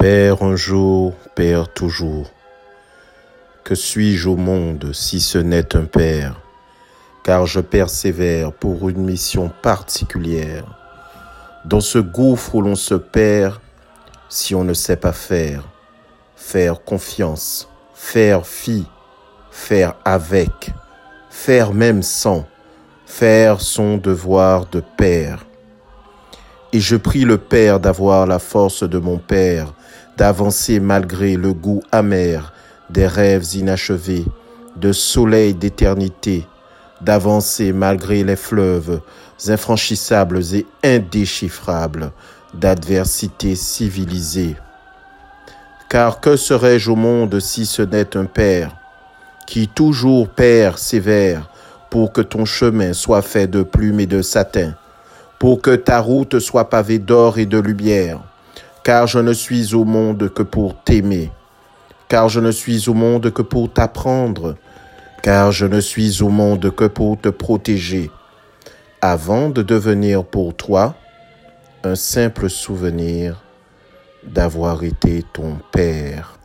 Père un jour, Père toujours. Que suis-je au monde si ce n'est un Père? Car je persévère pour une mission particulière. Dans ce gouffre où l'on se perd si on ne sait pas faire. Faire confiance, faire fi, faire avec, faire même sans, faire son devoir de Père. Et je prie le Père d'avoir la force de mon Père d'avancer malgré le goût amer des rêves inachevés, de soleil d'éternité, d'avancer malgré les fleuves infranchissables et indéchiffrables d'adversité civilisée. Car que serais-je au monde si ce n'est un Père, qui toujours Père sévère, pour que ton chemin soit fait de plumes et de satin, pour que ta route soit pavée d'or et de lumière, car je ne suis au monde que pour t'aimer, car je ne suis au monde que pour t'apprendre, car je ne suis au monde que pour te protéger, avant de devenir pour toi un simple souvenir d'avoir été ton Père.